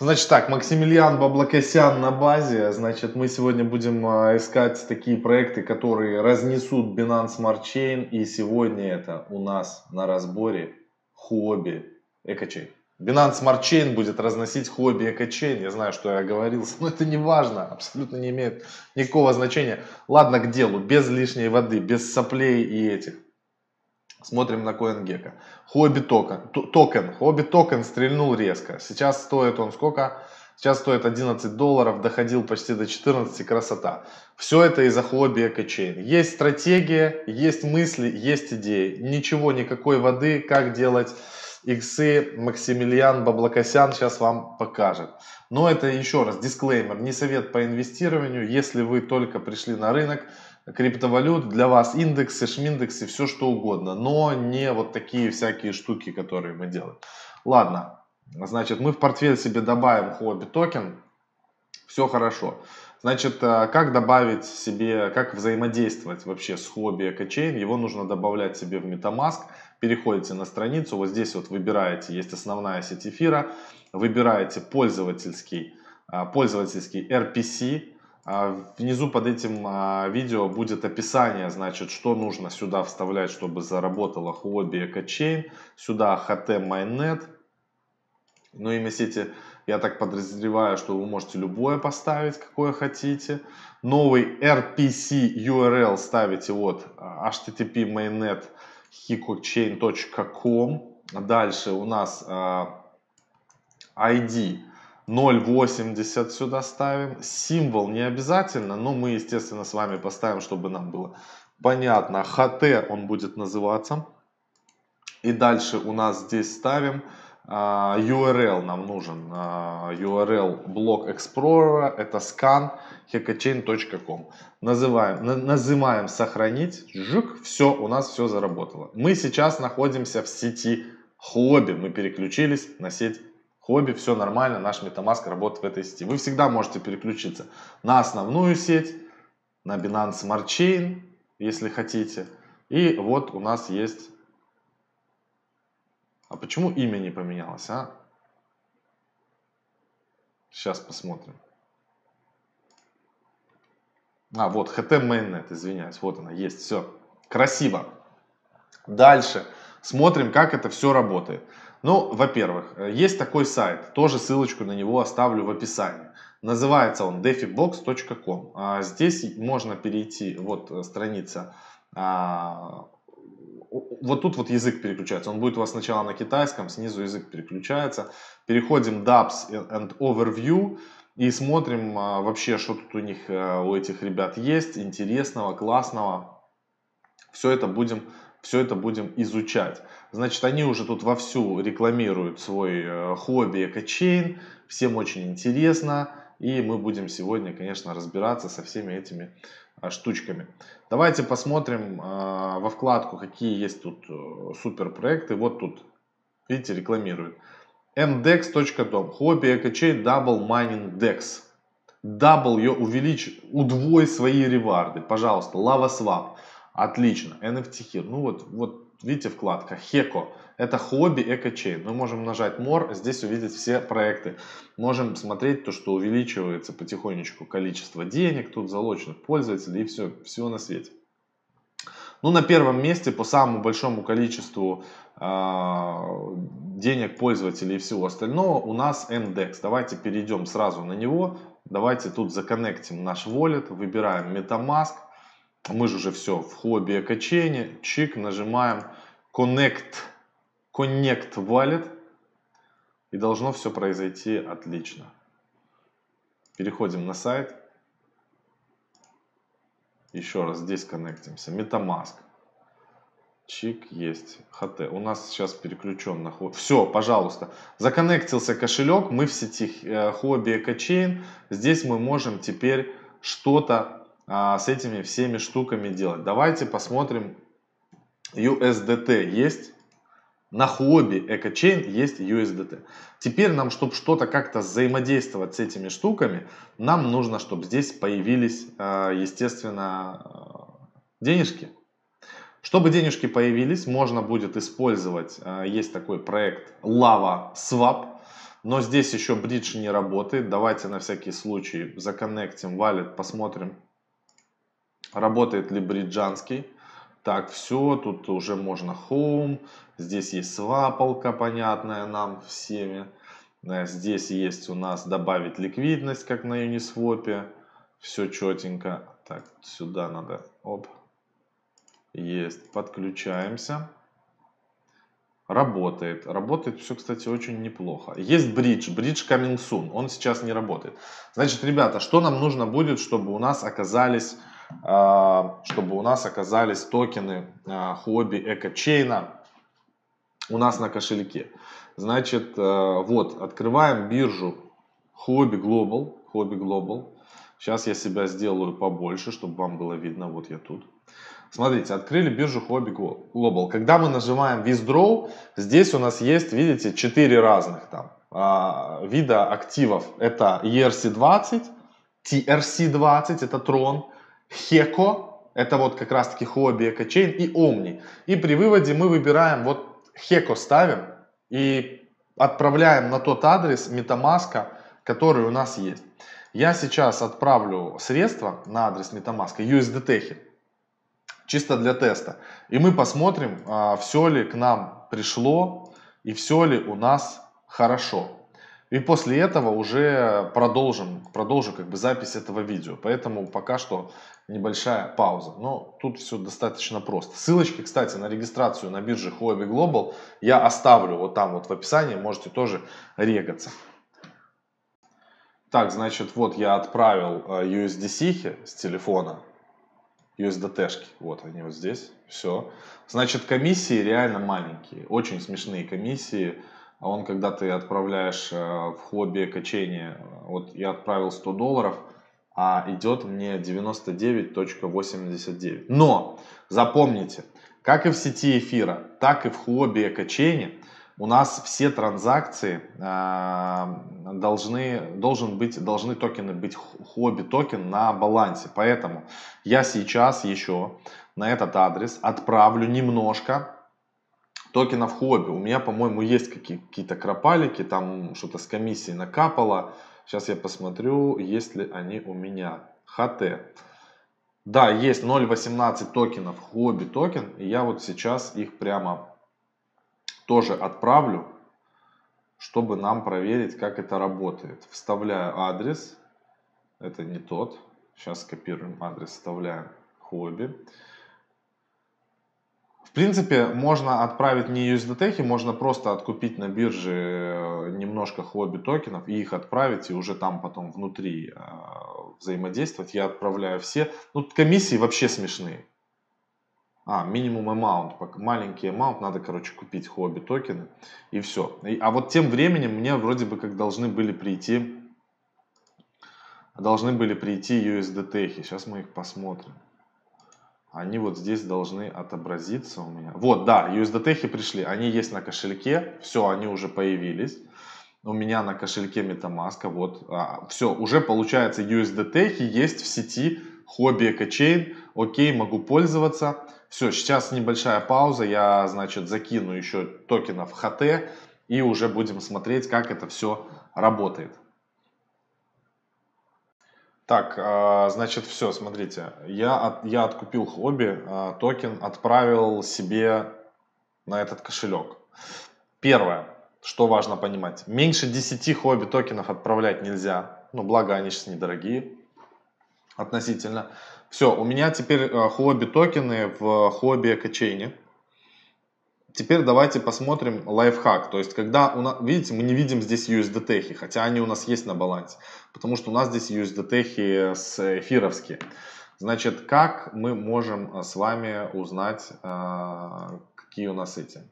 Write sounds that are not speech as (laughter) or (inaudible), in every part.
Значит так, Максимилиан Баблокосян на базе. Значит, мы сегодня будем а, искать такие проекты, которые разнесут Binance Smart Chain. И сегодня это у нас на разборе хобби экочейн. Binance Smart Chain будет разносить хобби экочейн. Я знаю, что я говорил, (laughs) но это не важно, абсолютно не имеет никакого значения. Ладно, к делу, без лишней воды, без соплей и этих. Смотрим на CoinGecko. Хобби токен. токен. Хобби токен стрельнул резко. Сейчас стоит он сколько? Сейчас стоит 11 долларов, доходил почти до 14, красота. Все это из-за Huobi Eco Chain. Есть стратегия, есть мысли, есть идеи. Ничего, никакой воды, как делать иксы, Максимилиан Баблокосян сейчас вам покажет. Но это еще раз, дисклеймер, не совет по инвестированию. Если вы только пришли на рынок, криптовалют, для вас индексы, шминдексы, все что угодно, но не вот такие всякие штуки, которые мы делаем. Ладно, значит, мы в портфель себе добавим хобби токен, все хорошо. Значит, э, как добавить себе, как взаимодействовать вообще с хобби экочейн, его нужно добавлять себе в MetaMask, переходите на страницу, вот здесь вот выбираете, есть основная сеть эфира, выбираете пользовательский, э, пользовательский RPC, внизу под этим а, видео будет описание, значит, что нужно сюда вставлять, чтобы заработала Huobi EcoChain. Сюда HT Mainnet. Ну, имя сети, я так подозреваю, что вы можете любое поставить, какое хотите. Новый RPC URL ставите вот а, http mainnet hikochain.com. Дальше у нас ID 0.80 сюда ставим. Символ не обязательно, но мы, естественно, с вами поставим, чтобы нам было понятно. HT он будет называться. И дальше у нас здесь ставим uh, URL нам нужен. Uh, URL блок Explorer. Это scan hackachain.com. Называем, на, нажимаем сохранить. Жук, все, у нас все заработало. Мы сейчас находимся в сети хобби. Мы переключились на сеть хобби, все нормально, наш MetaMask работает в этой сети. Вы всегда можете переключиться на основную сеть, на Binance Smart Chain, если хотите. И вот у нас есть... А почему имя не поменялось, а? Сейчас посмотрим. А, вот, HT Mainnet, извиняюсь, вот она, есть, все. Красиво. Дальше смотрим, как это все работает. Ну, во-первых, э, есть такой сайт, тоже ссылочку на него оставлю в описании. Называется он defibox.com. А здесь можно перейти, вот э, страница, а, вот тут вот язык переключается. Он будет у вас сначала на китайском, снизу язык переключается. Переходим Dubs and Overview и смотрим а, вообще, что тут у них, э, у этих ребят есть, интересного, классного. Все это будем все это будем изучать. Значит, они уже тут вовсю рекламируют свой э, хобби экочейн, всем очень интересно, и мы будем сегодня, конечно, разбираться со всеми этими э, штучками. Давайте посмотрим э, во вкладку, какие есть тут супер проекты. Вот тут, видите, рекламируют. mdex.com, хобби экочейн Double Mining Dex. Double ее увеличь, удвой свои реварды, пожалуйста, Lava Swap. Отлично. NFT Hero. Ну вот, вот видите вкладка Хеко. Это хобби экочейн. Мы можем нажать More, здесь увидеть все проекты. Можем смотреть то, что увеличивается потихонечку количество денег, тут залоченных пользователей и все, всего на свете. Ну, на первом месте по самому большому количеству э, денег пользователей и всего остального у нас MDEX. Давайте перейдем сразу на него. Давайте тут законнектим наш wallet, выбираем MetaMask мы же уже все в хобби качения, чик, нажимаем Connect, Connect Wallet, и должно все произойти отлично. Переходим на сайт. Еще раз здесь коннектимся. Metamask. Чик есть. HT. У нас сейчас переключен на хобби. Все, пожалуйста. Законнектился кошелек. Мы в сети э, хобби экочейн. Здесь мы можем теперь что-то а, с этими всеми штуками делать. Давайте посмотрим. USDT есть. На хобби EcoChain есть USDT. Теперь нам, чтобы что-то как-то взаимодействовать с этими штуками, нам нужно, чтобы здесь появились, а, естественно, денежки. Чтобы денежки появились, можно будет использовать, а, есть такой проект Lava Swap. Но здесь еще бридж не работает. Давайте на всякий случай законнектим валет, посмотрим, работает ли бриджанский. Так, все, тут уже можно home. Здесь есть свапалка, понятная нам всеми. Э, здесь есть у нас добавить ликвидность, как на Uniswap. Все четенько. Так, сюда надо. Оп. Есть. Подключаемся. Работает. Работает все, кстати, очень неплохо. Есть бридж. Бридж coming soon. Он сейчас не работает. Значит, ребята, что нам нужно будет, чтобы у нас оказались чтобы у нас оказались токены а, хобби экочейна у нас на кошельке. Значит, э, вот, открываем биржу Hobby Global. Hobby Global. Сейчас я себя сделаю побольше, чтобы вам было видно. Вот я тут. Смотрите, открыли биржу Hobby Global. Когда мы нажимаем Withdraw, здесь у нас есть, видите, 4 разных там а, вида активов. Это ERC20, TRC20, это Tron, HECO, это вот как раз таки Hobby EcoChain и Omni. И при выводе мы выбираем, вот HECO ставим, и отправляем на тот адрес MetaMask, который у нас есть. Я сейчас отправлю средства на адрес MetaMask USDT, чисто для теста. И мы посмотрим, а, все ли к нам пришло и все ли у нас хорошо. И после этого уже продолжим, продолжу как бы запись этого видео. Поэтому пока что небольшая пауза. Но тут все достаточно просто. Ссылочки, кстати, на регистрацию на бирже Huobi Global я оставлю вот там вот в описании. Можете тоже регаться. Так, значит, вот я отправил USDC с телефона. USDT, -шки. вот они вот здесь, все. Значит, комиссии реально маленькие, очень смешные комиссии. А он, когда ты отправляешь э, в хобби качение, вот я отправил 100 долларов, а идет мне 99.89. Но запомните, как и в сети эфира, так и в хобби качения у нас все транзакции э, должны, должен быть, должны токены быть Huobi токен на балансе. Поэтому я сейчас еще на этот адрес отправлю немножко токенов Huobi. У меня, по-моему, есть какие-то кропалики, там что-то с комиссией накапало. Сейчас я посмотрю, есть ли они у меня. HT. Да, есть 0.18 токенов Huobi токен. И я вот сейчас их прямо тоже отправлю, чтобы нам проверить, как это работает. Вставляю адрес. Это не тот. Сейчас скопируем адрес, вставляем хобби. В принципе, можно отправить не USDT, можно просто откупить на бирже э, немножко хобби токенов и их отправить, и уже там потом внутри э, взаимодействовать. Я отправляю все. Ну, комиссии вообще смешные. А, минимум amount, маленький amount, надо, короче, купить хобби токены и все. а вот тем временем мне вроде бы как должны были прийти, должны были прийти USDT. Сейчас мы их посмотрим они вот здесь должны отобразиться у меня. Вот, да, USDT пришли, они есть на кошельке, все, они уже появились. У меня на кошельке MetaMask, вот, а, все, уже получается USDT есть в сети Hobby EcoChain, окей, могу пользоваться. Все, сейчас небольшая пауза, я, значит, закину еще токенов HT и уже будем смотреть, как это все работает. Так, а, значит, все, смотрите. Я, от, я откупил хобби, а, токен отправил себе на этот кошелек. Первое, что важно понимать. Меньше 10 хобби токенов отправлять нельзя. Ну, благо они сейчас недорогие относительно. Все, у меня теперь а, хобби токены в хобби экочейне. Теперь давайте посмотрим лайфхак. То есть, когда у нас, видите, мы не видим здесь USDT, хотя они у нас есть на балансе. Потому что у нас здесь USDT с эфировские. Значит, как мы можем э, с вами узнать, э, какие у нас эти?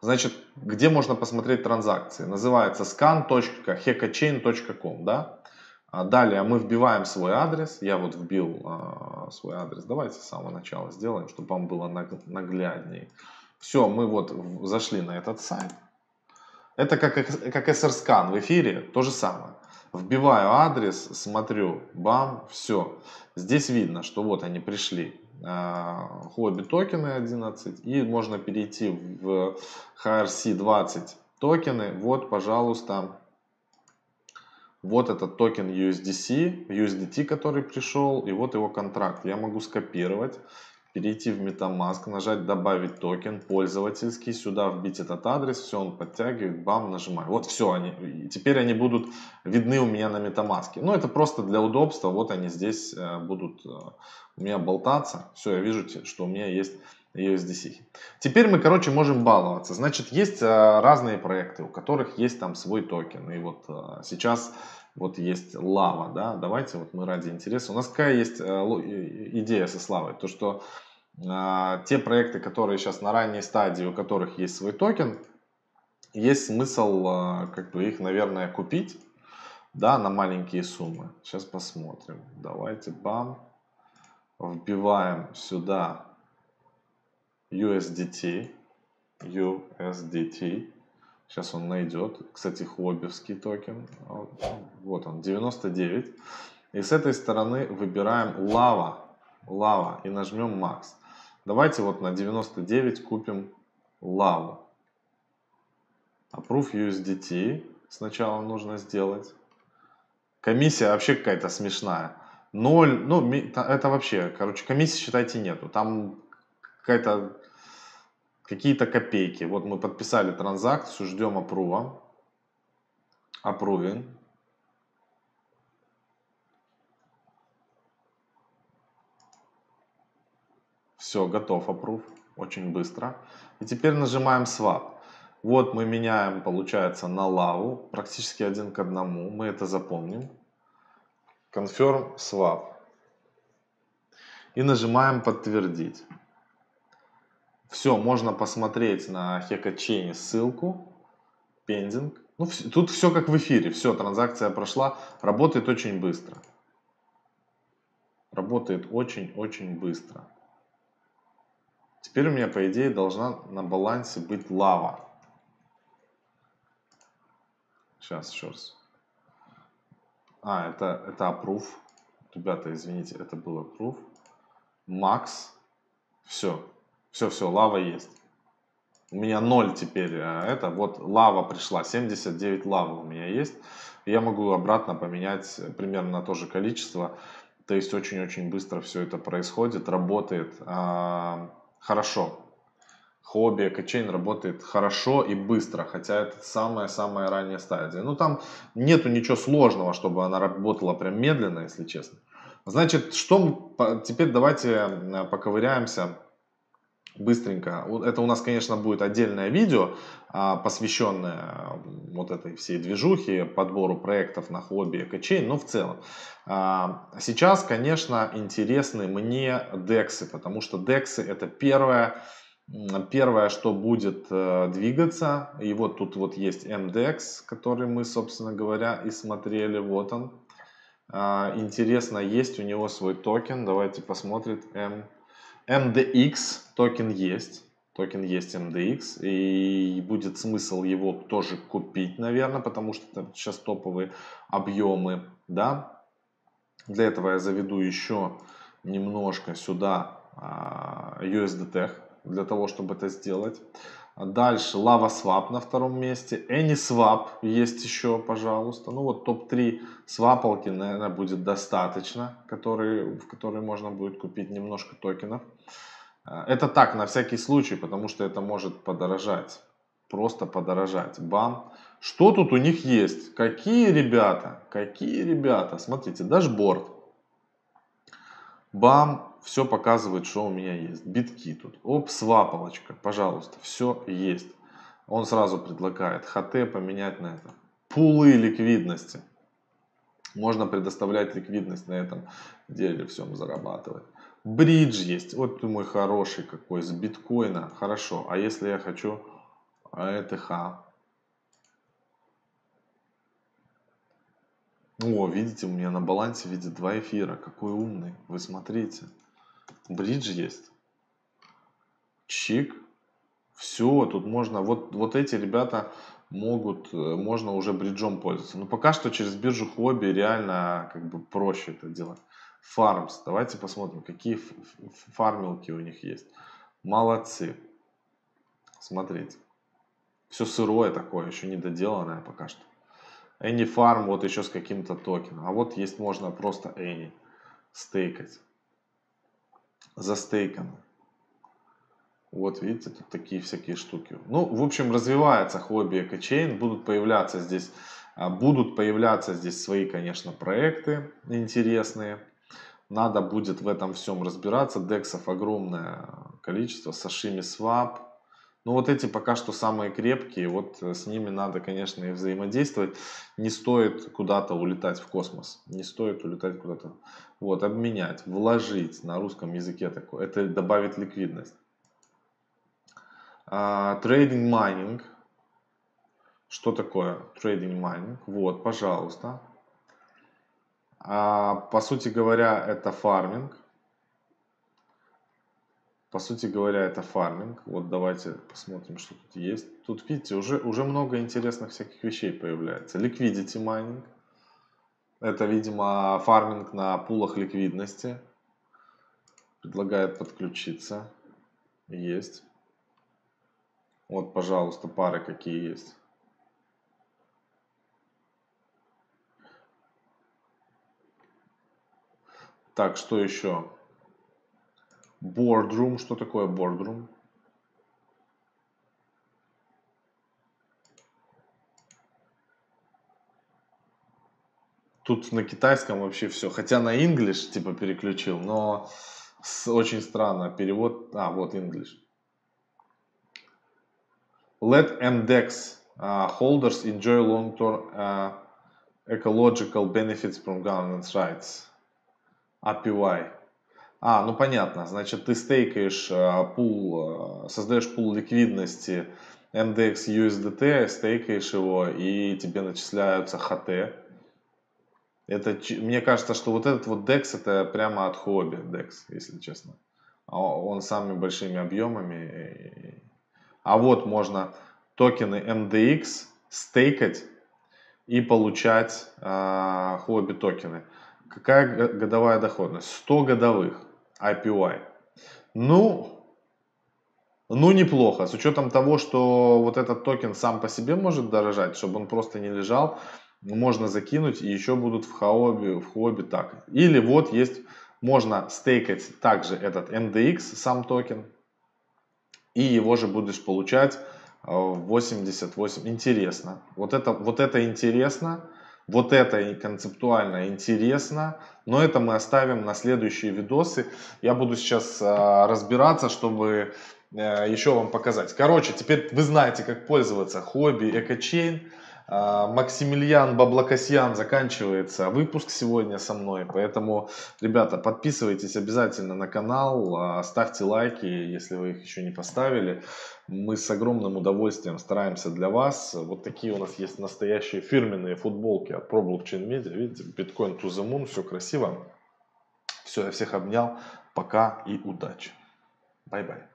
Значит, где можно посмотреть транзакции? Называется scan.hecachain.com, да? А далее мы вбиваем свой адрес. Я вот вбил э, свой адрес. Давайте с самого начала сделаем, чтобы вам было нагляднее. Все, мы вот зашли на этот сайт. Это как, как SR-скан в эфире, то же самое. Вбиваю адрес, смотрю, бам, все. Здесь видно, что вот они пришли. Хобби токены 11. И можно перейти в HRC20 токены. Вот, пожалуйста, вот этот токен USDC, USDT, который пришел, и вот его контракт. Я могу скопировать, перейти в MetaMask, нажать добавить токен пользовательский, сюда вбить этот адрес, все он подтягивает, бам, нажимаю. Вот все, они, теперь они будут видны у меня на MetaMask. Ну, это просто для удобства, вот они здесь э, будут э, у меня болтаться. Все, я вижу, что у меня есть USDC. Теперь мы, короче, можем баловаться. Значит, есть э, разные проекты, у которых есть там свой токен. И вот сейчас вот есть Lava, да, давайте вот мы ради интереса. У нас какая есть э, идея с Lava? То, что те проекты, которые сейчас на ранней стадии, у которых есть свой токен, есть смысл как бы их, наверное, купить, да, на маленькие суммы. Сейчас посмотрим. Давайте, бам, вбиваем сюда USDT. USDT. Сейчас он найдет. Кстати, хоббевский токен. Вот он, 99. И с этой стороны выбираем Lava. Lava. И нажмем Max. Давайте вот на 99 купим Lava. Approve USDT. Сначала нужно сделать. Комиссия вообще какая-то смешная. Ноль, ну, это вообще, короче, комиссии, считайте, нету. Там какая-то какие-то копейки. Вот мы подписали транзакцию, ждем апрува. Approving. Все, готов approve. Очень быстро. И теперь нажимаем swap. Вот мы меняем, получается, на лаву. Практически один к одному. Мы это запомним. Confirm swap. И нажимаем подтвердить. Все, можно посмотреть на Хекачейне ссылку. Пендинг. Ну, тут все как в эфире. Все, транзакция прошла. Работает очень быстро. Работает очень-очень быстро. Теперь у меня, по идее, должна на балансе быть лава. Сейчас, еще раз. А, это, это approve. Ребята, извините, это был approve. Max. Все. Все, все, лава есть. У меня 0 теперь. А это вот лава пришла. 79 лавы у меня есть. Я могу обратно поменять примерно на то же количество. То есть очень-очень быстро все это происходит, работает а, хорошо. Хобби Экочейн работает хорошо и быстро, хотя это самая-самая ранняя стадия. Ну там нету ничего сложного, чтобы она работала прям медленно, если честно. Значит, что теперь давайте поковыряемся быстренько. Это у нас, конечно, будет отдельное видео, а, посвященное вот этой всей движухе, подбору проектов на хобби экочейн, но в целом. А, сейчас, конечно, интересны мне дексы, потому что дексы это первое, первое, что будет э, двигаться. И вот тут вот есть MDEX, который мы, собственно говоря, и смотрели. Вот он. А, интересно, есть у него свой токен. Давайте посмотрим. M MDX токен есть. Токен есть MDX. И будет смысл его тоже купить, наверное, потому что сейчас топовые объемы. Да? Для этого я заведу еще немножко сюда USDT для того, чтобы это сделать. Дальше Lava Swap на втором месте. AnySwap есть еще, пожалуйста. Ну вот топ-3 свапалки, наверное, будет достаточно, которые, в которые можно будет купить немножко токенов. Э, это так, на всякий случай, потому что это может подорожать. Просто подорожать. Бам. Что тут у них есть? Какие ребята? Какие ребята? Смотрите, дашборд. Бам все показывает, что у меня есть. Битки тут. Оп, свапалочка, пожалуйста, все есть. Он сразу предлагает ХТ поменять на это. Пулы ликвидности. Можно предоставлять ликвидность на этом деле, всем зарабатывать. Бридж есть. Вот ты мой хороший какой, с биткоина. Хорошо. А если я хочу АЭТХ? О, видите, у меня на балансе видит два эфира. Какой умный. Вы смотрите. Бридж есть. Чик. Все, тут можно, вот, вот эти ребята могут, э, можно уже бриджом пользоваться. Но пока что через биржу хобби реально как бы проще это делать. Фармс. Давайте посмотрим, какие фармилки у них есть. Молодцы. Смотрите. Все сырое такое, еще не доделанное пока что. Any Farm вот еще с каким-то токеном. А вот есть можно просто Any стейкать. Застейкано. Вот видите, тут такие всякие штуки. Ну, в общем, развивается хобби экочейн. Будут появляться здесь, а, будут появляться здесь свои, конечно, проекты интересные. Надо будет в этом всем разбираться. Дексов огромное количество. Sashimi Swap. Ну, вот эти пока что самые крепкие. Вот с ними надо, конечно, и взаимодействовать. Не стоит куда-то улетать в космос. Не стоит улетать куда-то. Вот, обменять, вложить на русском языке такое. Это добавит ликвидность. Trading э, mining. Что такое trading mining? Вот, пожалуйста. Э, по сути говоря, это фарминг. По сути говоря, это фарминг. Вот давайте посмотрим, что тут есть. Тут, видите, уже, уже много интересных всяких вещей появляется. Liquidity mining. Это, видимо, фарминг на пулах ликвидности. Предлагает подключиться. Есть. Вот, пожалуйста, пары какие есть. Так, что еще? Boardroom. Что такое boardroom? Тут на китайском вообще все. Хотя на English типа переключил, но очень странно. Перевод... А, вот English. Let MDEX uh, holders enjoy long-term uh, ecological benefits from governance rights. APY. А, ну понятно. Значит, ты стейкаешь uh, пул, uh, создаешь пул ликвидности MDX USDT, стейкаешь его и тебе начисляются HT. Это, мне кажется, что вот этот вот DEX это прямо от хобби DEX, если честно. А он самыми большими объемами а вот можно токены MDX стейкать и получать э, Huobi токены. Какая годовая доходность? 100 годовых APY. Ну, ну, неплохо. С учетом того, что вот этот токен сам по себе может дорожать, чтобы он просто не лежал, можно закинуть и еще будут в хобби, в хобби так. Или вот есть, можно стейкать также этот MDX, сам токен, и его же будешь получать 88. Э, интересно. Вот это, вот это интересно. Вот это концептуально интересно, но это мы оставим на следующие видосы. Я буду сейчас а, разбираться, чтобы а, еще вам показать. Короче, теперь вы знаете, как пользоваться хобби экочейн. А, Максимилиан Баблокосьян заканчивается выпуск сегодня со мной, поэтому, ребята, подписывайтесь обязательно на канал, а, ставьте лайки, если вы их еще не поставили. Мы с огромным удовольствием стараемся для вас. Вот такие у нас есть настоящие фирменные футболки от ProBlockchain Media. Видите, Bitcoin to the Moon, все красиво. Все, я всех обнял. Пока и удачи. Bye-bye.